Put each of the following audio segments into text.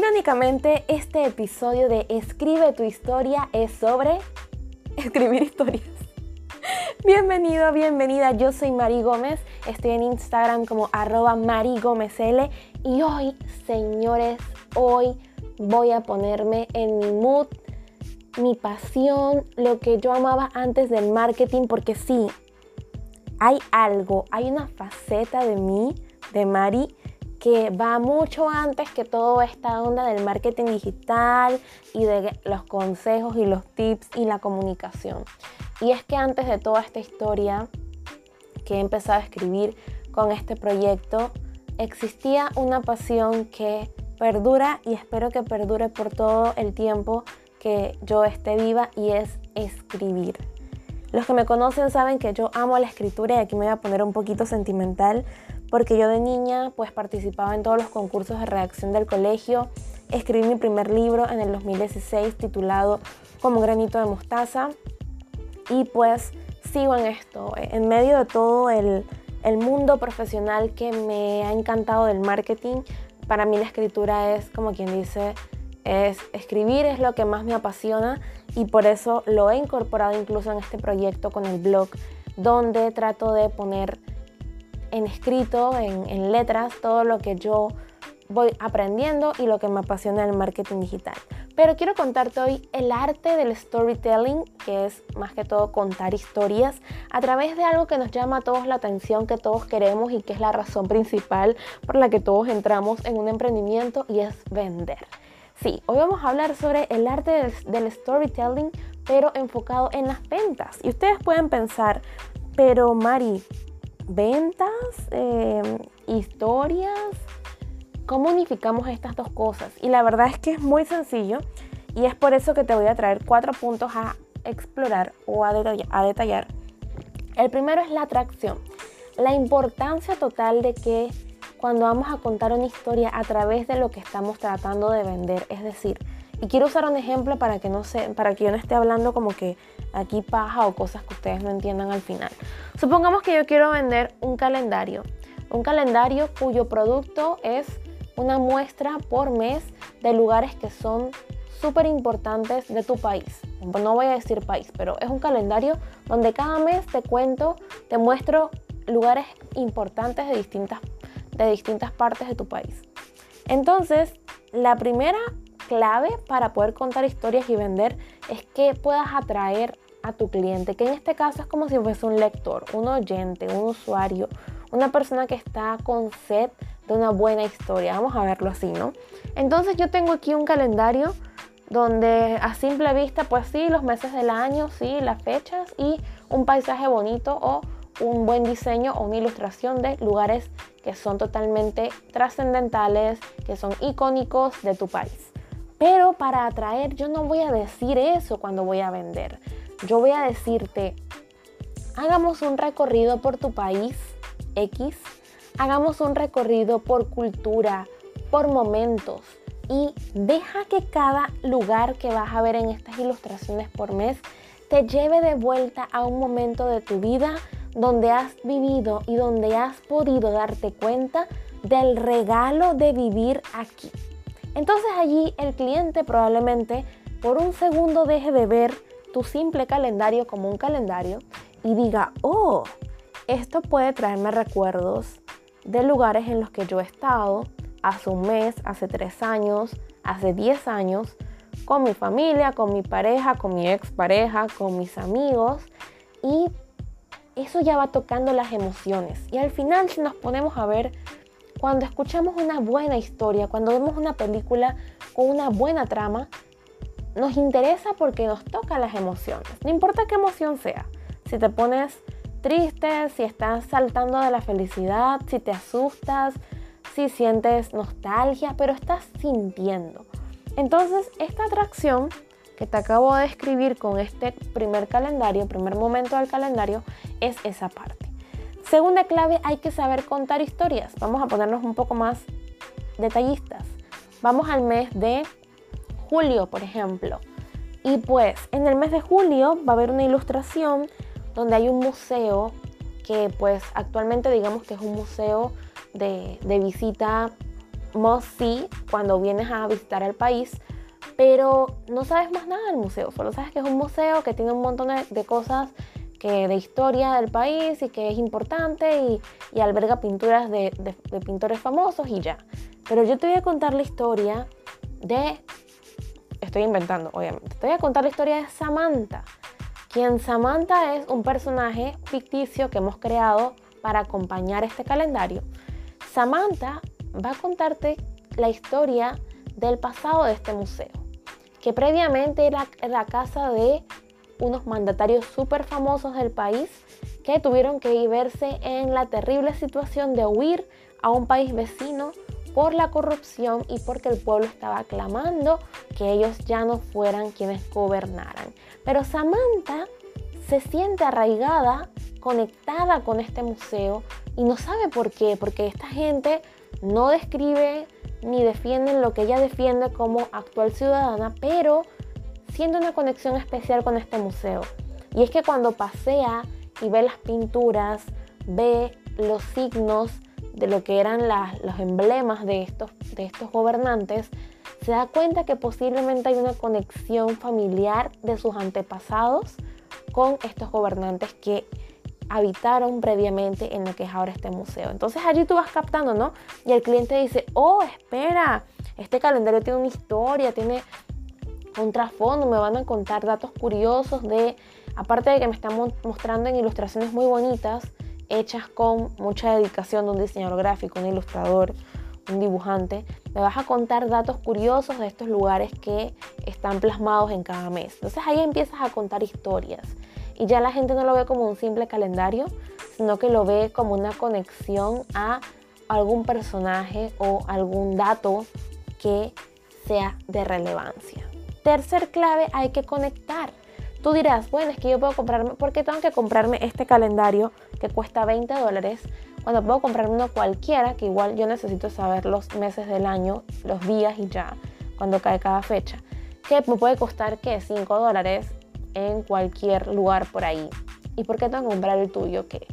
irónicamente, este episodio de Escribe tu historia es sobre escribir historias. Bienvenido, bienvenida, yo soy Mari Gómez, estoy en Instagram como arroba Mari y hoy, señores, hoy voy a ponerme en mi mood, mi pasión, lo que yo amaba antes del marketing, porque sí, hay algo, hay una faceta de mí, de Mari, que va mucho antes que toda esta onda del marketing digital y de los consejos y los tips y la comunicación. Y es que antes de toda esta historia que he empezado a escribir con este proyecto, existía una pasión que perdura y espero que perdure por todo el tiempo que yo esté viva y es escribir. Los que me conocen saben que yo amo la escritura y aquí me voy a poner un poquito sentimental porque yo de niña pues participaba en todos los concursos de redacción del colegio. Escribí mi primer libro en el 2016 titulado Como granito de mostaza y pues sigo en esto, en medio de todo el, el mundo profesional que me ha encantado del marketing. Para mí la escritura es como quien dice, es escribir es lo que más me apasiona y por eso lo he incorporado incluso en este proyecto con el blog donde trato de poner en escrito, en, letras, todo lo que yo voy aprendiendo y lo que me apasiona el marketing digital. Pero quiero contarte hoy el arte del storytelling, que es más que todo contar historias a través de algo que nos llama a todos la atención, que todos queremos y que es la razón principal por la que todos entramos en un emprendimiento y es vender. Sí, hoy vamos a hablar sobre el arte del, storytelling, pero enfocado en las ventas. Y ustedes pueden pensar, pero Mari, ¿ventas? Eh, ¿Historias? ¿Cómo unificamos estas dos cosas? Y la verdad es que es muy sencillo y es por eso que te voy a traer cuatro puntos a explorar o a a detallar. El primero es la atracción, la importancia total de que cuando vamos a contar una historia a través de lo que estamos tratando de vender. Es decir, y quiero usar un ejemplo para que, no se, para que yo no esté hablando como que aquí paja o cosas que ustedes no entiendan al final. Supongamos que yo quiero vender un calendario. Un calendario cuyo producto es una muestra por mes de lugares que son súper importantes de tu país. No voy a decir país, pero es un calendario donde cada mes te cuento, te muestro lugares importantes de distintas de distintas partes de tu país. Entonces, la primera clave para poder contar historias y vender es que puedas atraer a tu cliente, que en este caso es como si fuese un lector, un oyente, un usuario, una persona que está con sed de una buena historia. Vamos a verlo así, ¿no? Entonces yo tengo aquí un calendario donde a simple vista, pues sí, los meses del año, sí, las fechas y un paisaje bonito o un buen diseño o una ilustración de lugares que son totalmente trascendentales, que son icónicos de tu país. Pero para atraer yo no voy a decir eso cuando voy a vender. Yo voy a decirte, hagamos un recorrido por tu país X, hagamos un recorrido por cultura, por momentos y deja que cada lugar que vas a ver en estas ilustraciones por mes te lleve de vuelta a un momento de tu vida donde has vivido y donde has podido darte cuenta del regalo de vivir aquí. Entonces allí el cliente probablemente por un segundo deje de ver tu simple calendario como un calendario y diga, oh, esto puede traerme recuerdos de lugares en los que yo he estado hace un mes, hace tres años, hace diez años, con mi familia, con mi pareja, con mi expareja, con mis amigos y eso ya va tocando las emociones. Y al final si nos ponemos a ver, cuando escuchamos una buena historia, cuando vemos una película con una buena trama, nos interesa porque nos toca las emociones. No importa qué emoción sea. Si te pones triste, si estás saltando de la felicidad, si te asustas, si sientes nostalgia, pero estás sintiendo. Entonces, esta atracción que te acabo de escribir con este primer calendario, primer momento del calendario, es esa parte. Segunda clave, hay que saber contar historias. Vamos a ponernos un poco más detallistas. Vamos al mes de julio, por ejemplo. Y pues en el mes de julio va a haber una ilustración donde hay un museo que pues actualmente digamos que es un museo de, de visita must see cuando vienes a visitar el país, pero no sabes más nada del museo, solo sabes que es un museo que tiene un montón de, cosas que, de historia del país y que es importante y, alberga pinturas de, de pintores famosos y ya. Pero yo te voy a contar la historia de, estoy inventando obviamente, te voy a contar la historia de Samantha, quien Samantha es un personaje ficticio que hemos creado para acompañar este calendario. Samantha va a contarte la historia del pasado de este museo, que previamente era la casa de unos mandatarios súper famosos del país que tuvieron que verse en la terrible situación de huir a un país vecino por la corrupción y porque el pueblo estaba clamando que ellos ya no fueran quienes gobernaran. Pero Samantha se siente arraigada, conectada con este museo y no sabe por qué, porque esta gente no describe ni defiende lo que ella defiende como actual ciudadana, pero siente una conexión especial con este museo. Y es que cuando pasea y ve las pinturas, ve los signos de lo que eran los emblemas de estos, de estos gobernantes, se da cuenta que posiblemente hay una conexión familiar de sus antepasados con estos gobernantes que habitaron previamente en lo que es ahora este museo. Entonces allí tú vas captando, ¿no? Y el cliente dice, oh, espera, este calendario tiene una historia, tiene un trasfondo, me van a contar datos curiosos de, aparte de que me están mostrando en ilustraciones muy bonitas, hechas con mucha dedicación de un diseñador gráfico, un ilustrador, un dibujante, me vas a contar datos curiosos de estos lugares que están plasmados en cada mes. Entonces ahí empiezas a contar historias y ya la gente no lo ve como un simple calendario, sino que lo ve como una conexión a algún personaje o algún dato que sea de relevancia. Tercer clave, hay que conectar. Tú dirás, bueno, es que yo puedo comprarme, ¿por qué tengo que comprarme este calendario que cuesta 20 dólares? Cuando puedo comprarme uno cualquiera, que igual yo necesito saber los meses del año, los días y ya, cuando cae cada fecha. Que me puede costar, ¿qué? 5 dólares en cualquier lugar por ahí. ¿Y por qué tengo que comprar el tuyo? ¿Qué?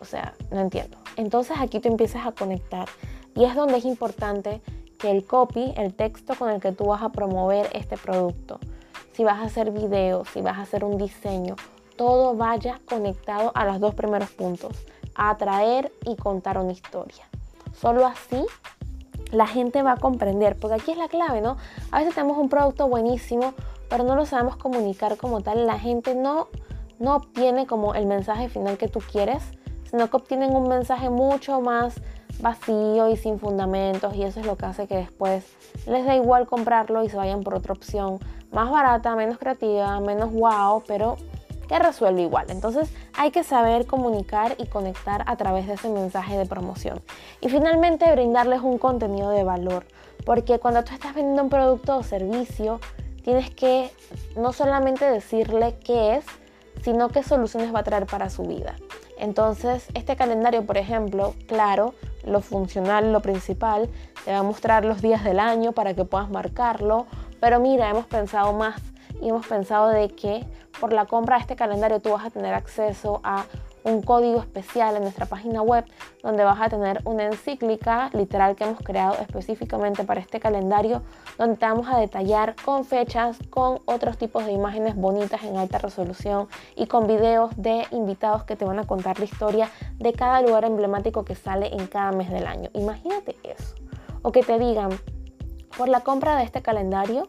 O sea, no entiendo. Entonces aquí tú empiezas a conectar. Y es donde es importante que el copy, el texto con el que tú vas a promover este producto, si vas a hacer videos, si vas a hacer un diseño, todo vaya conectado a los dos primeros puntos, atraer y contar una historia. Solo así la gente va a comprender, porque aquí es la clave, ¿no? A veces tenemos un producto buenísimo, pero no lo sabemos comunicar como tal, la gente no, no obtiene como el mensaje final que tú quieres, sino que obtienen un mensaje mucho más vacío y sin fundamentos y eso es lo que hace que después les da igual comprarlo y se vayan por otra opción más barata, menos creativa, menos wow, pero que resuelve igual. Entonces hay que saber comunicar y conectar a través de ese mensaje de promoción. Y finalmente brindarles un contenido de valor, porque cuando tú estás vendiendo un producto o servicio, tienes que no solamente decirle qué es, sino qué soluciones va a traer para su vida. Entonces, este calendario, por ejemplo, claro, lo funcional, lo principal, te va a mostrar los días del año para que puedas marcarlo, pero mira, hemos pensado más y hemos pensado de que por la compra de este calendario tú vas a tener acceso a un código especial en nuestra página web donde vas a tener una encíclica literal que hemos creado específicamente para este calendario donde te vamos a detallar con fechas, con otros tipos de imágenes bonitas en alta resolución y con videos de invitados que te van a contar la historia de cada lugar emblemático que sale en cada mes del año. Imagínate eso. O que te digan, por la compra de este calendario,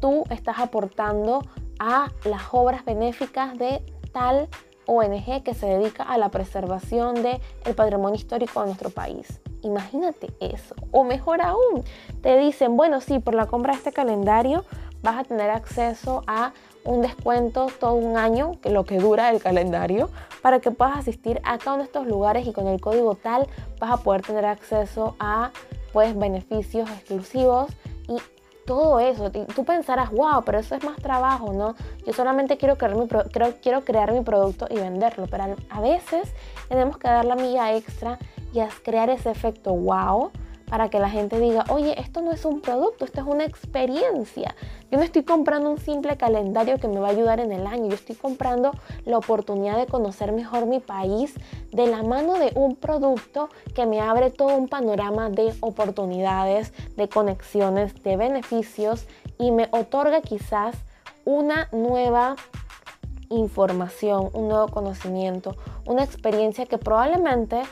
tú estás aportando a las obras benéficas de tal ONG que se dedica a la preservación del el patrimonio histórico de nuestro país. Imagínate eso. O mejor aún, te dicen, bueno, sí, por la compra de este calendario vas a tener acceso a un descuento todo un año, que lo que dura el calendario, para que puedas asistir a cada uno de estos lugares y con el código tal vas a poder tener acceso a pues beneficios exclusivos y todo eso. Tú pensarás, wow, pero eso es más trabajo, ¿no? Yo solamente quiero crear mi, quiero crear mi producto y venderlo, pero a veces tenemos que dar la milla extra y crear ese efecto wow para que la gente diga, oye, esto no es un producto, esto es una experiencia. Yo no estoy comprando un simple calendario que me va a ayudar en el año, yo estoy comprando la oportunidad de conocer mejor mi país de la mano de un producto que me abre todo un panorama de oportunidades, de conexiones, de beneficios y me otorga quizás una nueva información, un nuevo conocimiento, una experiencia que probablemente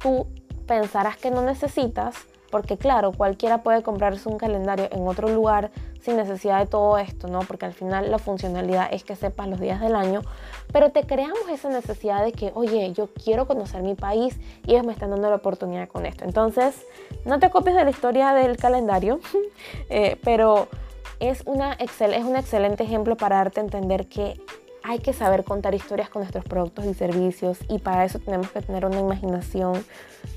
tú pensarás que no necesitas, porque claro, cualquiera puede comprarse un calendario en otro lugar sin necesidad de todo esto, ¿no? Porque al final la funcionalidad es que sepas los días del año, pero te creamos esa necesidad de que, oye, yo quiero conocer mi país y ellos me están dando la oportunidad con esto. Entonces, no te copies de la historia del calendario, eh, pero es, una es un excelente ejemplo para darte a entender que hay que saber contar historias con nuestros productos y servicios y para eso tenemos que tener una imaginación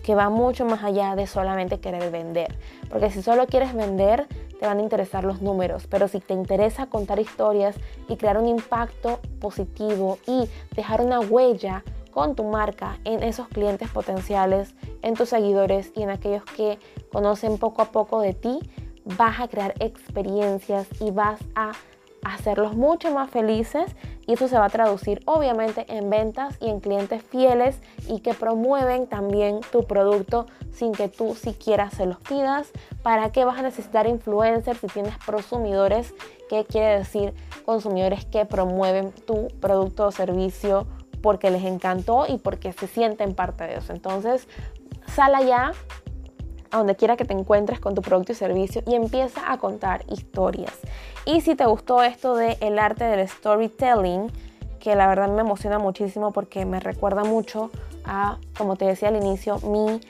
que va mucho más allá de solamente querer vender. Porque si solo quieres vender, te van a interesar los números, pero si te interesa contar historias y crear un impacto positivo y dejar una huella con tu marca en esos clientes potenciales, en tus seguidores y en aquellos que conocen poco a poco de ti, vas a crear experiencias y vas a hacerlos mucho más felices y eso se va a traducir obviamente en ventas y en clientes fieles y que promueven también tu producto sin que tú siquiera se los pidas. ¿Para qué vas a necesitar influencers si tienes prosumidores? ¿Qué quiere decir consumidores que promueven tu producto o servicio porque les encantó y porque se sienten parte de eso? Entonces, sal allá a donde quiera que te encuentres con tu producto y servicio y empieza a contar historias. Y si te gustó esto de el arte del storytelling, que la verdad me emociona muchísimo porque me recuerda mucho a, como te decía al inicio, mi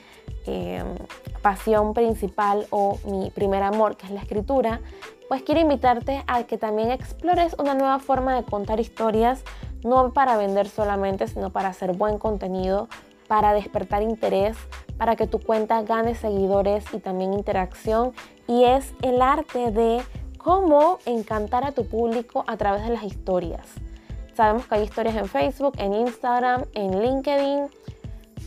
em, pasión principal o mi primer amor, que es la escritura, pues quiero invitarte a que también explores una nueva forma de contar historias, no para vender solamente, sino para hacer buen contenido, para despertar interés, para que tu cuenta gane seguidores y también interacción. Y es el arte de cómo encantar a tu público a través de las historias. Sabemos que hay historias en Facebook, en Instagram, en LinkedIn.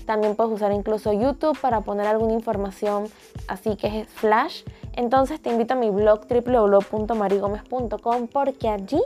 También puedes usar incluso YouTube para poner alguna información así que es flash. Entonces te invito a mi blog www.marigomez.com porque allí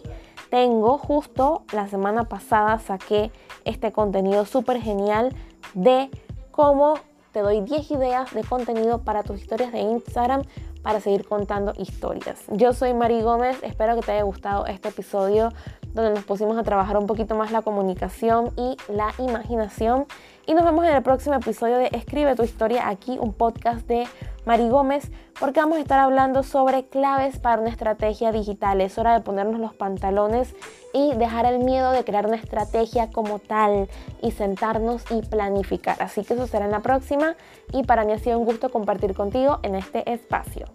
tengo justo la semana pasada saqué este contenido súper genial de cómo te doy 10 ideas de contenido para tus historias de Instagram para seguir contando historias. Yo soy Mari Gómez, espero que te haya gustado este episodio donde nos pusimos a trabajar un poquito más la comunicación y la imaginación. Y nos vemos en el próximo episodio de Escribe tu historia aquí, un podcast de Mari Gómez, porque vamos a estar hablando sobre claves para una estrategia digital. Es hora de ponernos los pantalones y dejar el miedo de crear una estrategia como tal y sentarnos y planificar. Así que eso será en la próxima y para mí ha sido un gusto compartir contigo en este espacio.